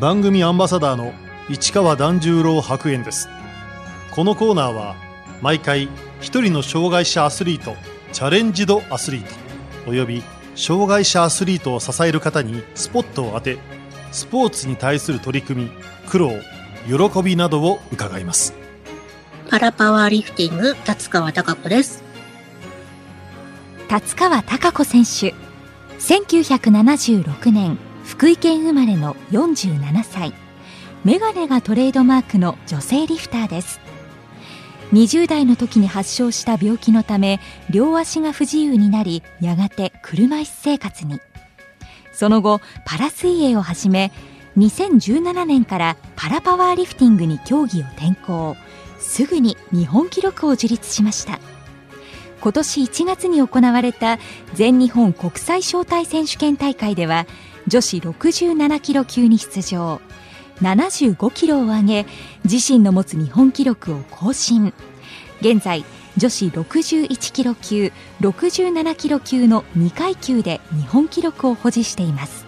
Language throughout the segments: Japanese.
番組アンバサダーの市川團十郎白猿です。このコーナーは毎回一人の障害者アスリートチャレンジドアスリートおよび障害者アスリートを支える方にスポットを当てスポーツに対する取り組み苦労喜びなどを伺います。パラパワーリフティング達川貴子です。達川貴子選手。1976年福井県生まれの47歳。メガネがトレードマークの女性リフターです。20代の時に発症した病気のため両足が不自由になりやがて車椅子生活に。その後パラ水泳を始め2017年からパラパワーリフティングに競技を転向。すぐに日本記録を樹立しました。今年1月に行われた全日本国際招待選手権大会では女子67キロ級に出場。75キロを上げ自身の持つ日本記録を更新。現在女子61キロ級67キロ級の2階級で日本記録を保持しています。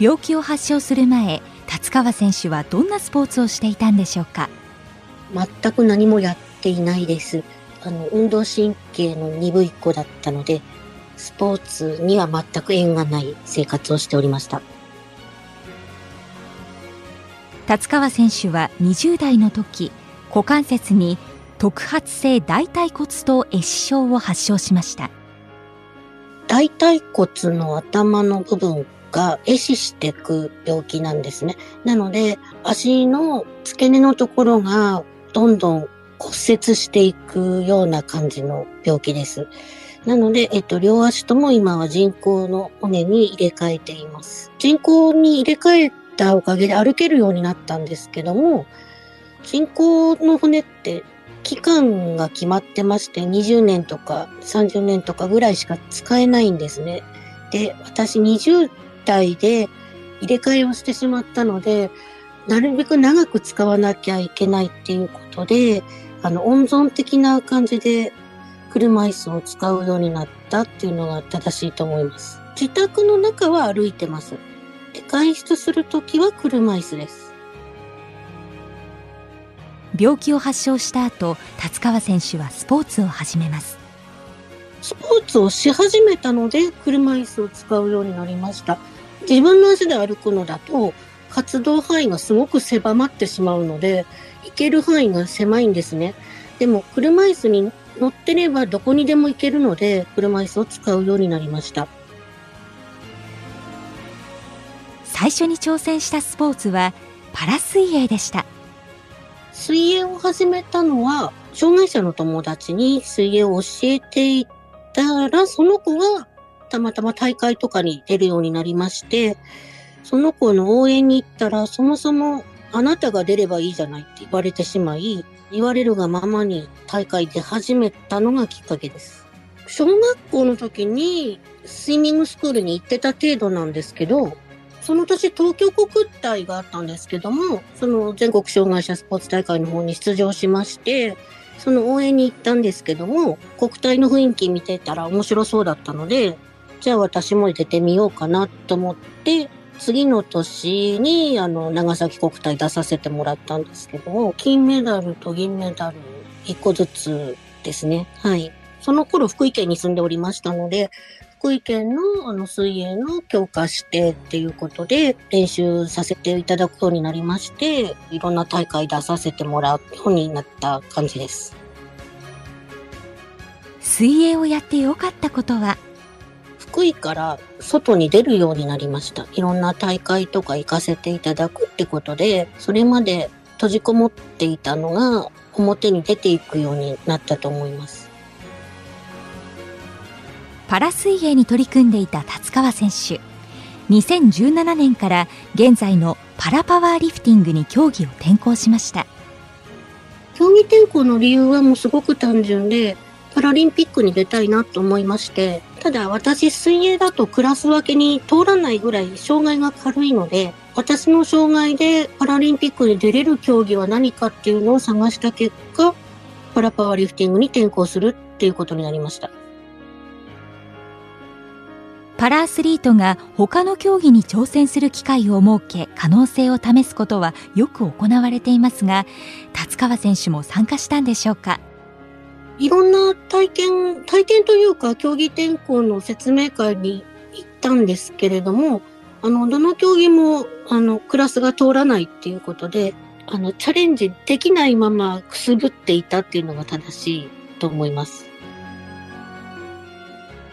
病気を発症する前達川選手はどんなスポーツをしていたんでしょうか？全く何もやっていないです。あの運動神経の鈍い子だったのでスポーツには全く縁がない生活をしておりました達川選手は20代の時股関節に特発性大腿骨頭壊死症を発症しました大腿骨の頭の部分が壊死していく病気なんですね。なので、足の付け根のところがどんどん骨折していくような感じの病気です。なので、えっと、両足とも今は人工の骨に入れ替えています。人工に入れ替えたおかげで歩けるようになったんですけども、人工の骨って期間が決まってまして、20年とか30年とかぐらいしか使えないんですね。で、私20代で入れ替えをしてしまったので、なるべく長く使わなきゃいけないっていうことで、あの、温存的な感じで車椅子を使うようになったっていうのが正しいと思います。自宅の中は歩いてます。で外出するときは車椅子です。病気を発症した後、達川選手はスポーツを始めます。スポーツをし始めたので、車椅子を使うようになりました。自分の足で歩くのだと、活動範囲がすごく狭まってしまうので、行ける範囲が狭いんですね。でも、車椅子に乗ってればどこにでも行けるので、車椅子を使うようになりました。最初に挑戦したスポーツはパラ水泳でした。水泳を始めたのは、障害者の友達に水泳を教えていたら、その子がたまたま大会とかに出るようになりまして、その子の応援に行ったら、そもそもあなたが出ればいいじゃないって言われてしまい、言われるがままに大会で始めたのがきっかけです。小学校の時にスイミングスクールに行ってた程度なんですけど、その年東京国体があったんですけども、その全国障害者スポーツ大会の方に出場しまして、その応援に行ったんですけども、国体の雰囲気見てたら面白そうだったので、じゃあ私も出てみようかなと思って、次の年にあの長崎国体出させてもらったんですけど、金メダルと銀メダル1個ずつですね。はい。その頃福井県に住んでおりましたので、福井県のあの水泳の強化してっていうことで練習させていただくようになりまして、いろんな大会出させてもらうようになった感じです。水泳をやってよかったことは福井から外に出るようになりました。いろんな大会とか行かせていただくってことで、それまで閉じこもっていたのが表に出ていくようになったと思います。パラ水泳に取り組んでいた達川選手。2017年から現在のパラパワーリフティングに競技を転向しました。競技転向の理由はもうすごく単純で、パラリンピックに出たいなと思いまして、ただ私水泳だとクラス分けに通らないぐらい障害が軽いので、私の障害でパラリンピックに出れる競技は何かっていうのを探した結果、パラパワーリフティングに転向するっていうことになりました。パラアスリートが他の競技に挑戦する機会を設け可能性を試すことはよく行われていますが達川選手も参加したんでしょうか？いろんな体験、体験というか競技転向の説明会に行ったんですけれども、あの、どの競技も、あの、クラスが通らないっていうことで、あの、チャレンジできないままくすぶっていたっていうのが正しいと思います。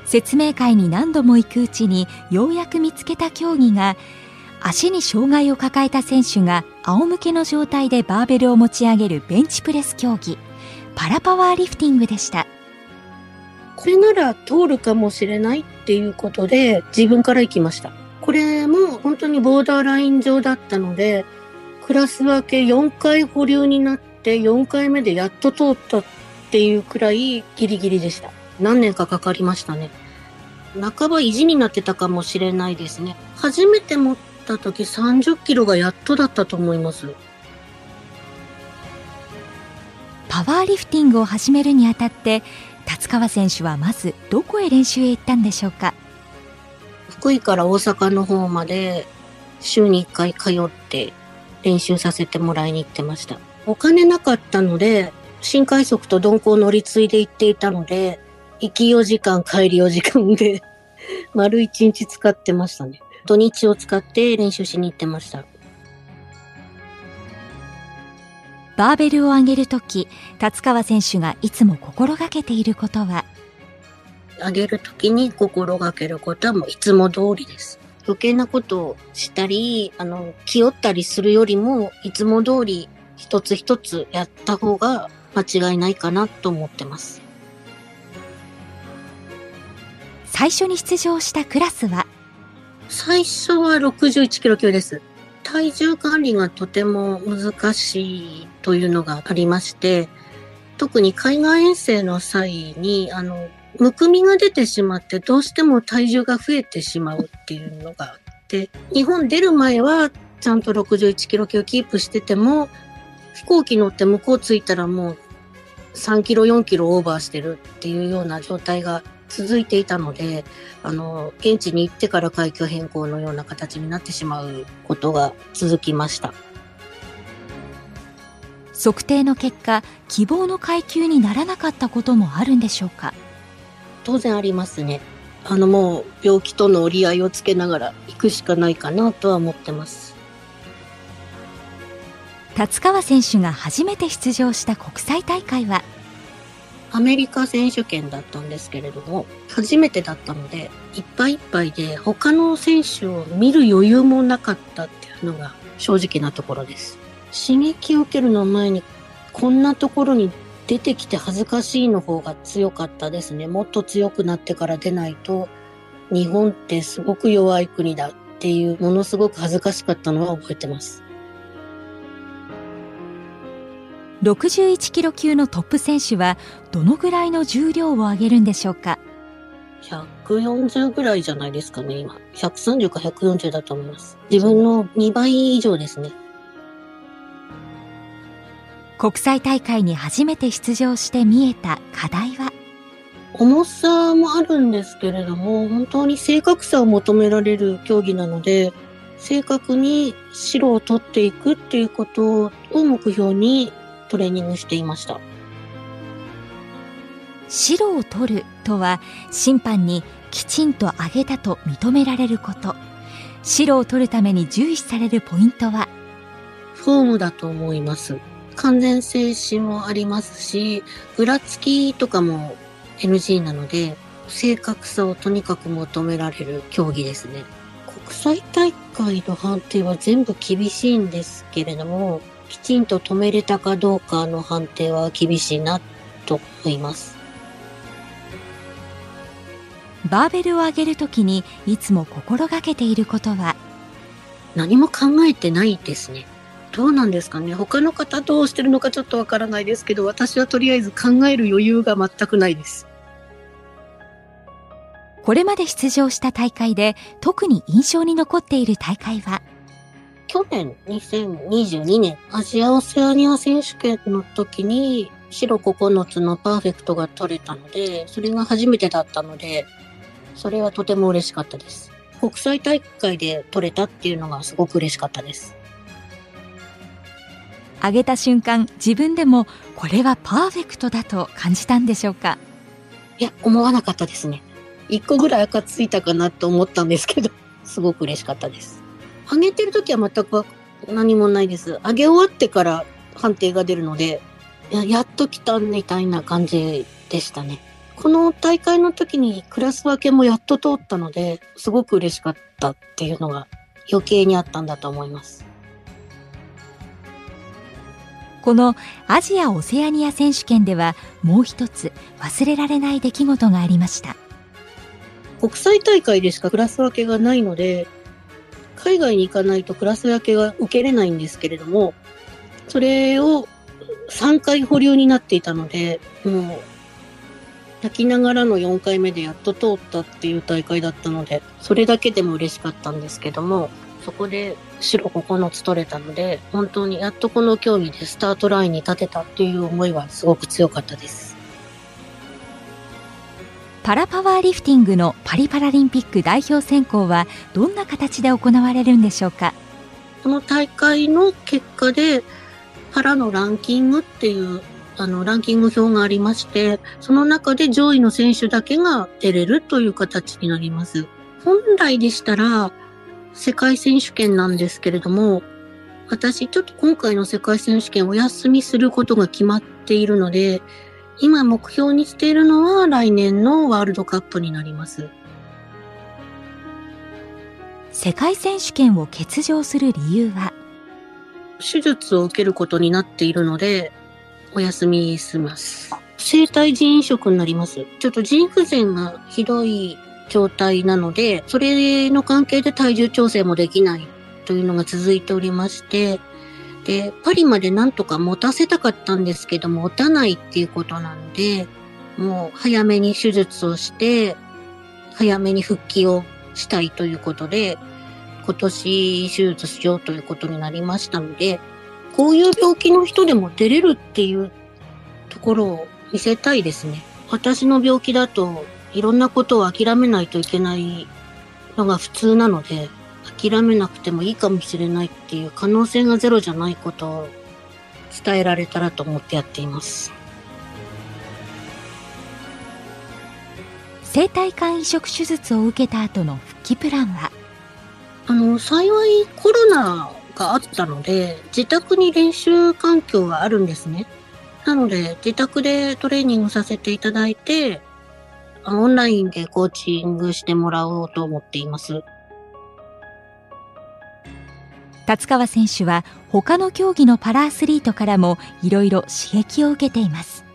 説明会に何度も行くうちにようやく見つけた競技が足に障害を抱えた選手が仰向けの状態でバーベルを持ち上げるベンチプレス競技パラパワーリフティングでした。これなら通るかもしれないっていうことで自分から行きました。これも本当にボーダーライン上だったのでクラス分け4回保留になって4回目でやっと通ったっていうくらいギリギリでした。何年かかかりましたね。半ば意地になってたかもしれないですね。初めて持った時30キロがやっとだったと思います。パワーリフティングを始めるにあたって達川選手はまずどこへ練習へ行ったんでしょうか？福井から大阪の方まで週に1回通って練習させてもらいに行ってました。お金なかったので、新快速と鈍行乗り継いで行っていたので、行き4時間、帰り4時間で 丸1日使ってましたね。土日を使って練習しに行ってました。バーベルを上げるとき、達川選手がいつも心がけていることは？上げるときに心がけることはもういつも通りです。余計なことをしたり、あの、気負ったりするよりも、いつも通り一つ一つやった方が間違いないかなと思ってます。最初に出場したクラスは？最初は61キロ級です。体重管理がとても難しいというのがありまして、特に海外遠征の際に、あの、むくみが出てしまってどうしても体重が増えてしまうっていうのがあって、日本出る前はちゃんと61キロ級キープしてても、飛行機乗って向こう着いたらもう3キロ4キロオーバーしてるっていうような状態が続いていたので、あの、現地に行ってから階級変更のような形になってしまうことが続きました。測定の結果、希望の階級にならなかったこともあるんでしょうか？当然ありますね。あのもう病気との折り合いをつけながら行くしかないかなとは思ってます。達川選手が初めて出場した国際大会はアメリカ選手権だったんですけれども、初めてだったので、いっぱいいっぱいで他の選手を見る余裕もなかったっていうのが正直なところです。刺激を受けるの前にこんなところに出てきて恥ずかしいの方が強かったですね。もっと強くなってから出ないと、日本ってすごく弱い国だっていう、ものすごく恥ずかしかったのは覚えてます。61キロ級のトップ選手はどのぐらいの重量を上げるんでしょうか？140ぐらいじゃないですかね、今。130か140だと思います。自分の2倍以上ですね。国際大会に初めて出場して見えた課題は？重さもあるんですけれども、本当に正確さを求められる競技なので、正確に白を取っていくっていうことを目標にトレーニングしていました。白を取るとは審判にきちんと上げたと認められること。白を取るために重視されるポイントは？フォームだと思います。完全静止もありますし、裏付きとかも NG なので、正確さをとにかく求められる競技ですね。国際大会の判定は全部厳しいんですけれども、きちんと止めれたかどうかの判定は厳しいなと思います。バーベルを上げるときにいつも心がけていることは？何も考えてないですね。どうなんですかね他の方どうしてるのかちょっとわからないですけど、私はとりあえず考える余裕が全くないです。これまで出場した大会で特に印象に残っている大会は？去年2022年アジアオセアニア選手権の時に白9つのパーフェクトが取れたので、それが初めてだったので、それはとても嬉しかったです。国際大会で取れたっていうのがすごく嬉しかったです。上げた瞬間、自分でもこれはパーフェクトだと感じたんでしょうか？いや、思わなかったですね。一個ぐらい赤ついたかなと思ったんですけど、すごく嬉しかったです。上げてる時は全く何もないです。上げ終わってから判定が出るので、ややっと来たみたいな感じでしたね。この大会の時にクラス分けもやっと通ったので、すごく嬉しかったっていうのが余計にあったんだと思います。このアジア・オセアニア選手権ではもう一つ忘れられない出来事がありました国際大会でしかクラス分けがないので海外に行かないとクラス分けが受けれないんですけれどもそれを3回保留になっていたのでもう泣きながらの4回目でやっと通ったっていう大会だったのでそれだけでも嬉しかったんですけどもそこで白9つ取れたので、本当にやっとこの競技でスタートラインに立てたっていう思いはすごく強かったです。パラパワーリフティングのパリパラリンピック代表選考はどんな形で行われるんでしょうか？この大会の結果でパラのランキングっていうあのランキング表がありましてその中で上位の選手だけが出れるという形になります。本来でしたら世界選手権なんですけれども、私ちょっと今回の世界選手権お休みすることが決まっているので、今目標にしているのは来年のワールドカップになります。世界選手権を欠場する理由は？手術を受けることになっているので、お休みします。生体腎移植になります。ちょっと腎不全がひどい状態なので、それの関係で体重調整もできないというのが続いておりまして、で、パリまでなんとか持たせたかったんですけども、持たないっていうことなんで、もう早めに手術をして、早めに復帰をしたいということで、今年手術しようということになりましたので、こういう病気の人でも出れるっていうところを見せたいですね。私の病気だといろんなことを諦めないといけないのが普通なので、諦めなくてもいいかもしれないっていう可能性がゼロじゃないことを伝えられたらと思ってやっています。生体肝移植手術を受けた後の復帰プランは？あの、幸いコロナがあったので、自宅に練習環境があるんですね。なので、自宅でトレーニングさせていただいて、オンラインでコーチングしてもらおうと思っています。達川選手は他の競技のパラアスリートからもいろいろ刺激を受けています。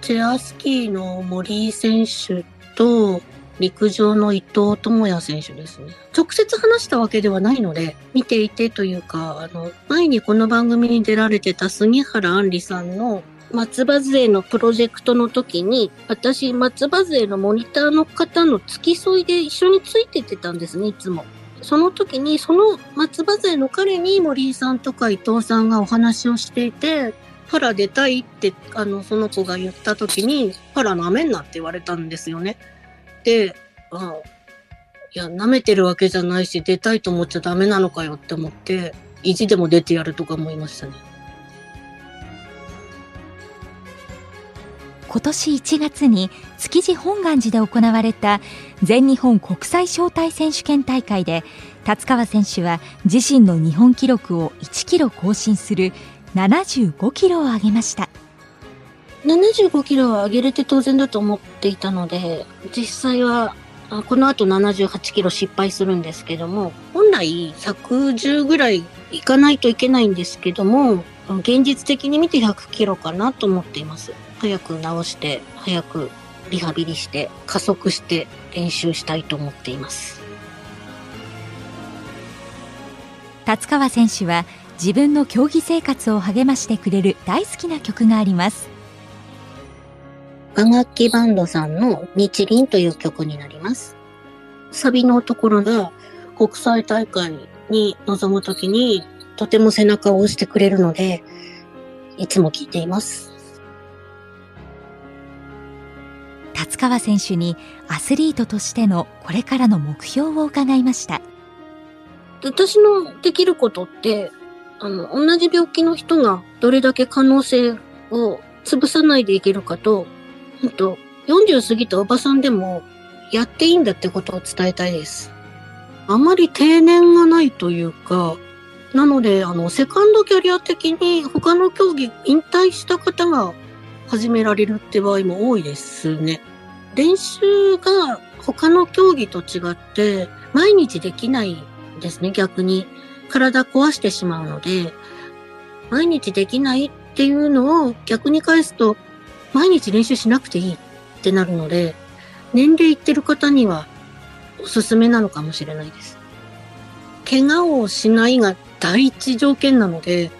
チェアスキーの森井選手と陸上の伊藤智也選手ですね。直接話したわけではないので、見ていてというか、あの、前にこの番組に出られてた杉原杏里さんの松葉杖のプロジェクトの時に、私、松葉杖のモニターの方の付き添いで一緒についててたんですね、いつも。その時に、その松葉杖の彼に森井さんとか伊藤さんがお話をしていて、パラ出たいって、あの、その子が言った時に、パラ舐めんなって言われたんですよね。で、あいや、舐めてるわけじゃないし、出たいと思っちゃダメなのかよって思って、意地でも出てやるとか思いましたね。今年1月に築地本願寺で行われた全日本国際招待選手権大会で達川選手は自身の日本記録を1キロ更新する75キロを上げました。75キロは上げれて当然だと思っていたので実際はこの後78キロ失敗するんですけども本来110ぐらいいかないといけないんですけども現実的に見て100キロかなと思っています。早く治して、早くリハビリして、加速して練習したいと思っています。達川選手は自分の競技生活を励ましてくれる大好きな曲があります。和楽器バンドさんの日輪という曲になります。サビのところが国際大会に臨むときにとても背中を押してくれるので、いつも聴いています。達川選手にアスリートとしてのこれからの目標を伺いました私のできることってあの同じ病気の人がどれだけ可能性を潰さないでいけるかと、ほんと40過ぎたおばさんでもやっていいんだってことを伝えたいです。あまり定年がないというか、なので、あの、セカンドキャリア的に他の競技引退した方が始められるって場合も多いですね。練習が他の競技と違って毎日できないですね、逆に。体壊してしまうので、毎日できないっていうのを逆に返すと、毎日練習しなくていいってなるので、年齢いってる方にはおすすめなのかもしれないです。怪我をしないが第一条件なので、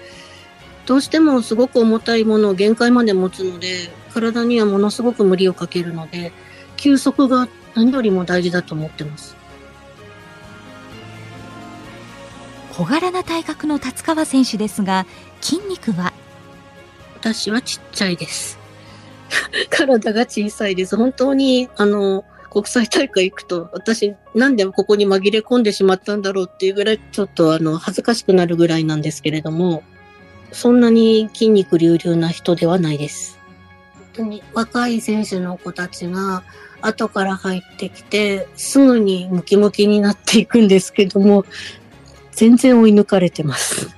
どうしてもすごく重たいものを限界まで持つので、体にはものすごく無理をかけるので、休息が何よりも大事だと思ってます。小柄な体格の達川選手ですが、筋肉は？私はちっちゃいです。体が小さいです。本当に、あの、国際大会行くと、私、なんでここに紛れ込んでしまったんだろうっていうぐらい、ちょっとあの、恥ずかしくなるぐらいなんですけれども、そんなに筋肉隆々な人ではないです。本当に若い選手の子たちが後から入ってきて、すぐにムキムキになっていくんですけども、全然追い抜かれてます。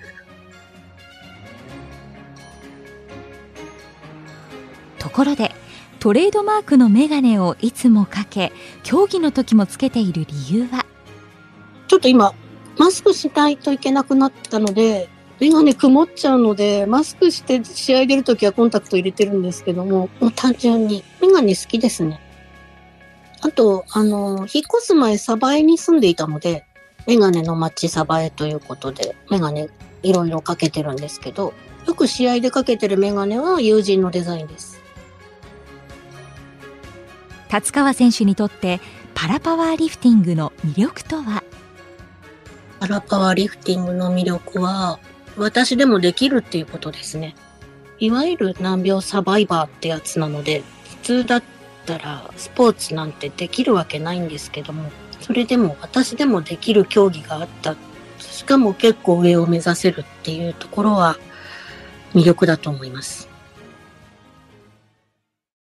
ところでトレードマークのメガネをいつもかけ競技の時もつけている理由は？ちょっと今マスクしないといけなくなったのでメガネ曇っちゃうのでマスクして試合出るときはコンタクト入れてるんですけどももう単純にメガネ好きですね。あとあの引っ越す前サバエに住んでいたのでメガネの街サバエということでメガネいろいろかけてるんですけどよく試合でかけてるメガネは友人のデザインです。達川選手にとってパラパワーリフティングの魅力とは？パラパワーリフティングの魅力は私でもできるっていうことですね。いわゆる難病サバイバーってやつなので普通だったらスポーツなんてできるわけないんですけどもそれでも私でもできる競技があったしかも結構上を目指せるっていうところは魅力だと思います。